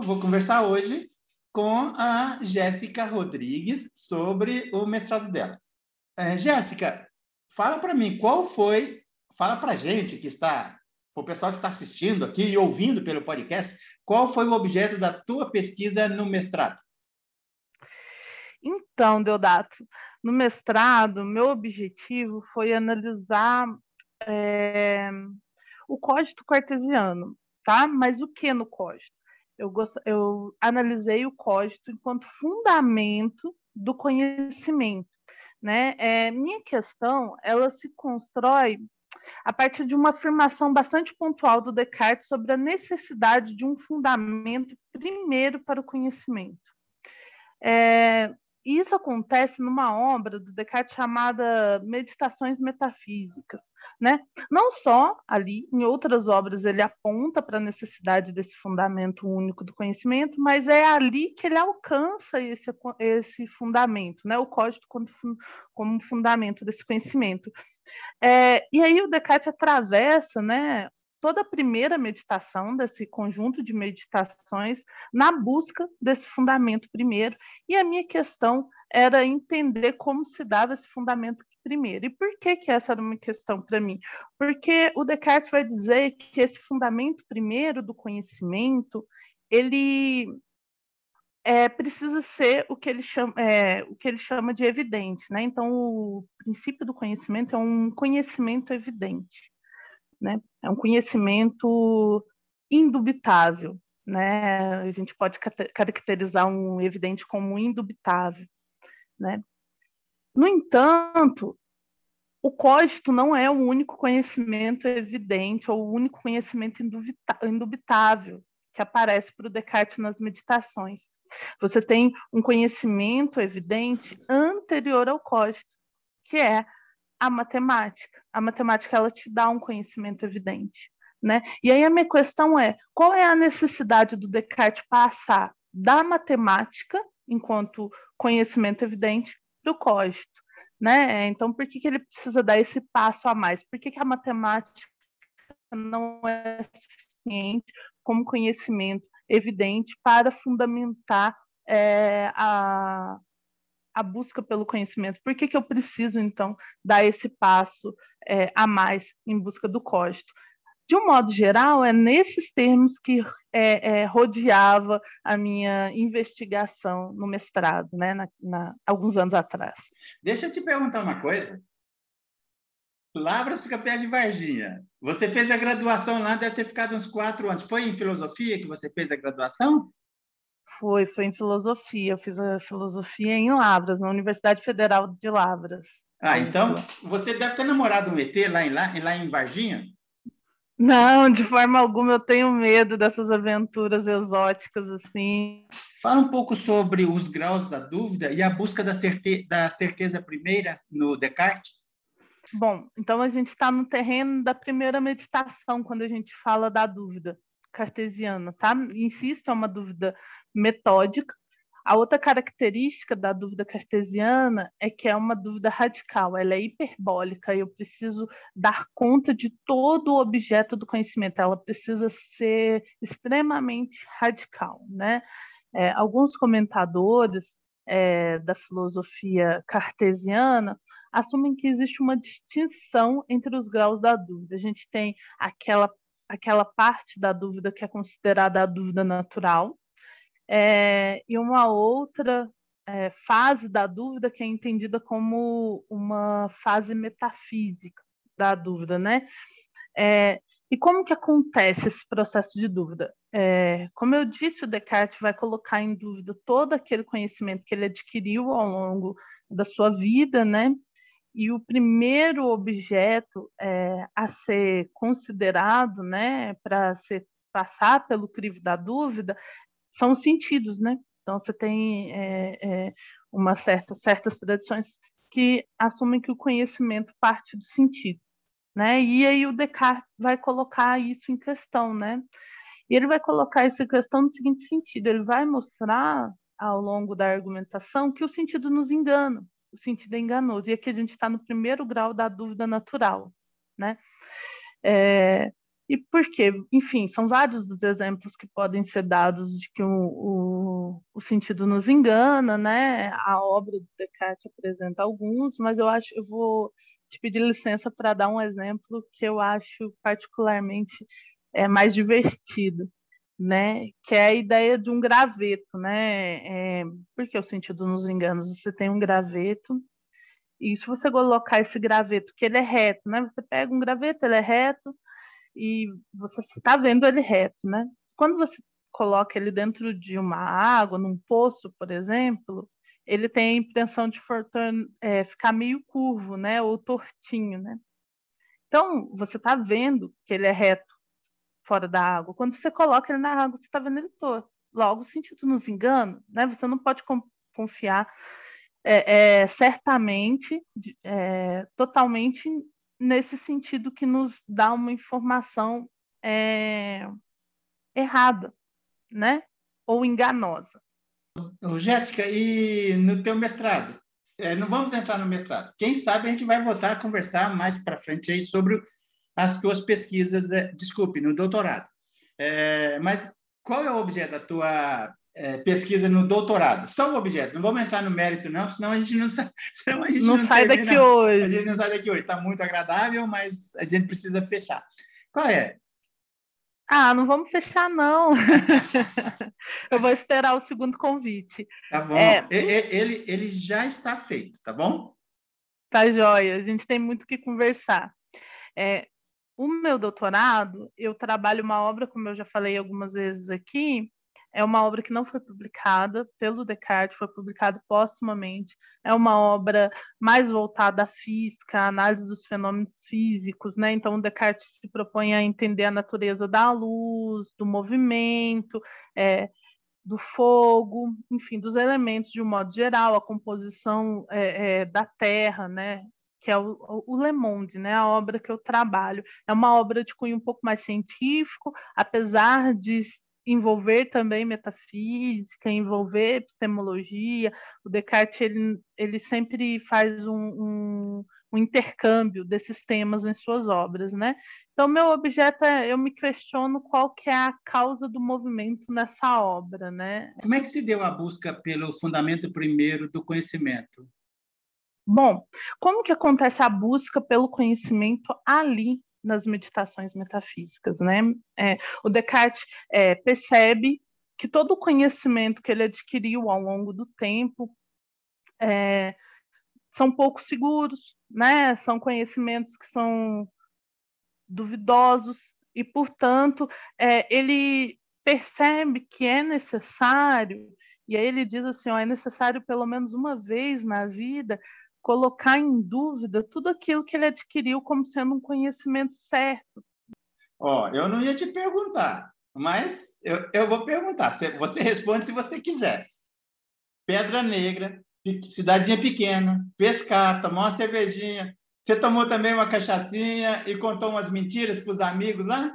Eu vou conversar hoje com a Jéssica Rodrigues sobre o mestrado dela. É, Jéssica, fala para mim qual foi, fala para a gente que está, o pessoal que está assistindo aqui e ouvindo pelo podcast, qual foi o objeto da tua pesquisa no mestrado? Então, Deodato, no mestrado, meu objetivo foi analisar é, o código cartesiano, tá? Mas o que no código? Eu, gost... eu analisei o código enquanto fundamento do conhecimento, né? É, minha questão, ela se constrói a partir de uma afirmação bastante pontual do Descartes sobre a necessidade de um fundamento primeiro para o conhecimento. É, isso acontece numa obra do Descartes chamada Meditações Metafísicas, né? Não só ali, em outras obras ele aponta para a necessidade desse fundamento único do conhecimento, mas é ali que ele alcança esse, esse fundamento, né? O código como, como fundamento desse conhecimento. É, e aí o Descartes atravessa, né, toda a primeira meditação, desse conjunto de meditações, na busca desse fundamento primeiro. E a minha questão era entender como se dava esse fundamento primeiro. E por que, que essa era uma questão para mim? Porque o Descartes vai dizer que esse fundamento primeiro do conhecimento, ele é, precisa ser o que ele chama, é, o que ele chama de evidente, né? Então, o princípio do conhecimento é um conhecimento evidente né? É um conhecimento indubitável, né? A gente pode caracterizar um evidente como indubitável, né? No entanto, o código não é o único conhecimento evidente ou o único conhecimento indubitável que aparece para o Descartes nas meditações. Você tem um conhecimento evidente anterior ao código, que é a matemática. A matemática ela te dá um conhecimento evidente, né? E aí a minha questão é, qual é a necessidade do Descartes passar da matemática enquanto conhecimento evidente para o código, né? Então, por que, que ele precisa dar esse passo a mais? Por que, que a matemática não é suficiente como conhecimento evidente para fundamentar é, a, a busca pelo conhecimento. Por que, que eu preciso, então, dar esse passo é, a mais em busca do código? De um modo geral, é nesses termos que é, é, rodeava a minha investigação no mestrado, né, na, na, alguns anos atrás. Deixa eu te perguntar uma coisa. Lavras fica perto de Varginha. Você fez a graduação lá, deve ter ficado uns quatro anos. Foi em filosofia que você fez a graduação? Foi, foi em filosofia. Eu fiz a filosofia em Lavras, na Universidade Federal de Lavras. Ah, então você deve ter namorado um ET lá em, lá, lá em Varginha? Não, de forma alguma eu tenho medo dessas aventuras exóticas assim. Fala um pouco sobre os graus da dúvida e a busca da, certe da certeza primeira no Descartes. Bom, então a gente está no terreno da primeira meditação quando a gente fala da dúvida cartesiana, tá? Insisto, é uma dúvida metódica. A outra característica da dúvida cartesiana é que é uma dúvida radical, ela é hiperbólica, eu preciso dar conta de todo o objeto do conhecimento, ela precisa ser extremamente radical. Né? É, alguns comentadores é, da filosofia cartesiana assumem que existe uma distinção entre os graus da dúvida. A gente tem aquela, aquela parte da dúvida que é considerada a dúvida natural, é, e uma outra é, fase da dúvida que é entendida como uma fase metafísica da dúvida, né? É, e como que acontece esse processo de dúvida? É, como eu disse, o Descartes vai colocar em dúvida todo aquele conhecimento que ele adquiriu ao longo da sua vida, né? E o primeiro objeto é, a ser considerado, né, para passar pelo crivo da dúvida, são os sentidos, né? Então você tem é, é, uma certa, certas tradições que assumem que o conhecimento parte do sentido, né? E aí o Descartes vai colocar isso em questão, né? E ele vai colocar isso em questão no seguinte sentido: ele vai mostrar ao longo da argumentação que o sentido nos engana, o sentido é enganoso. E aqui a gente está no primeiro grau da dúvida natural, né? É, E por quê? Enfim, são vários os exemplos que podem ser dados de que o, o, o sentido nos engana, né? A obra do Descartes apresenta alguns, mas eu acho, eu vou te pedir licença para dar um exemplo que eu acho particularmente é, mais divertido, né? Que é a ideia de um graveto, né? É, porque o sentido nos enganos, você tem um graveto e se você colocar esse graveto, que ele é reto, né? Você pega um graveto, ele é reto, e você está vendo ele reto, né? Quando você coloca ele dentro de uma água, num poço, por exemplo, ele tem a impressão de é, ficar meio curvo, né? Ou tortinho, né? Então, você está vendo que ele é reto fora da água. Quando você coloca ele na água, você está vendo ele torto. Logo, sentido nos engana, né? Você não pode confiar é, é, certamente, é, totalmente nesse sentido que nos dá uma informação é, errada, né? Ou enganosa. Jéssica, e no teu mestrado? É, não vamos entrar no mestrado. Quem sabe a gente vai voltar a conversar mais para frente aí sobre as tuas pesquisas, é, desculpe, no doutorado. É, mas qual é o objeto da tua é, pesquisa no doutorado. Só o objeto, não vamos entrar no mérito, não, senão a gente não, senão a gente não, não sai termina, daqui hoje. A gente não sai daqui hoje. Está muito agradável, mas a gente precisa fechar. Qual é? Ah, não vamos fechar, não. Eu vou esperar o segundo convite. Tá bom. É... Ele, ele já está feito, tá bom? Tá joia. A gente tem muito que conversar. É, o meu doutorado, eu trabalho uma obra, como eu já falei algumas vezes aqui, é uma obra que não foi publicada pelo Descartes, foi publicada póstumamente. É uma obra mais voltada à física, à análise dos fenômenos físicos, né? Então, o Descartes se propõe a entender a natureza da luz, do movimento, é, do fogo, enfim, dos elementos de um modo geral, a composição é, é, da Terra, né? Que é o, o Le Monde, né, a obra que eu trabalho. É uma obra de cunho um pouco mais científico, apesar de envolver também metafísica, envolver epistemologia. O Descartes ele, ele sempre faz um, um, um, intercâmbio desses temas em suas obras, né? Então meu objeto é eu me questiono qual que é a causa do movimento nessa obra, né? Como é que se deu a busca pelo fundamento primeiro do conhecimento? Bom, como que acontece a busca pelo conhecimento ali nas meditações metafísicas, né? É, o Descartes é, percebe que todo o conhecimento que ele adquiriu ao longo do tempo é, são pouco seguros, né? São conhecimentos que são duvidosos e, portanto, é, ele percebe que é necessário e aí ele diz assim, ó, é necessário pelo menos uma vez na vida colocar em dúvida tudo aquilo que ele adquiriu como sendo um conhecimento certo. Ó, oh, eu não ia te perguntar, mas eu, eu vou perguntar. Você responde se você quiser. Pedra Negra, cidadezinha pequena, pescar, tomar uma cervejinha. Você tomou também uma cachaçinha e contou umas mentiras para os amigos lá?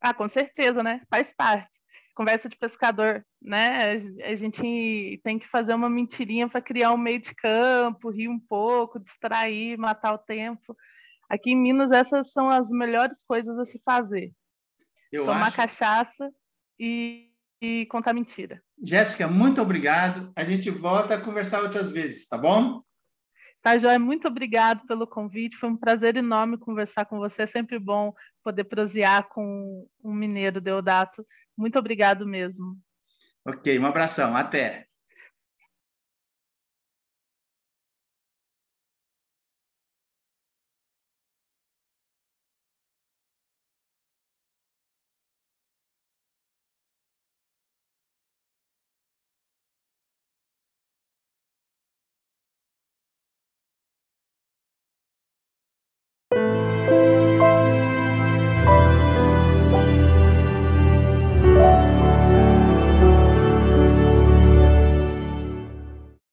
ah, com certeza, né? Faz parte conversa de pescador, né? A gente tem que fazer uma mentirinha para criar um meio de campo, rir um pouco, distrair, matar o tempo. Aqui em Minas, essas são as melhores coisas a se fazer. Eu Tomar acho... cachaça e, e contar mentira. Jéssica, muito obrigado. A gente volta a conversar outras vezes, tá bom? Tá, Joia, muito obrigado pelo convite. Foi um prazer enorme conversar com você. É sempre bom poder prosear com um mineiro Deodato. Muito obrigado mesmo. Ok, um abração. Até.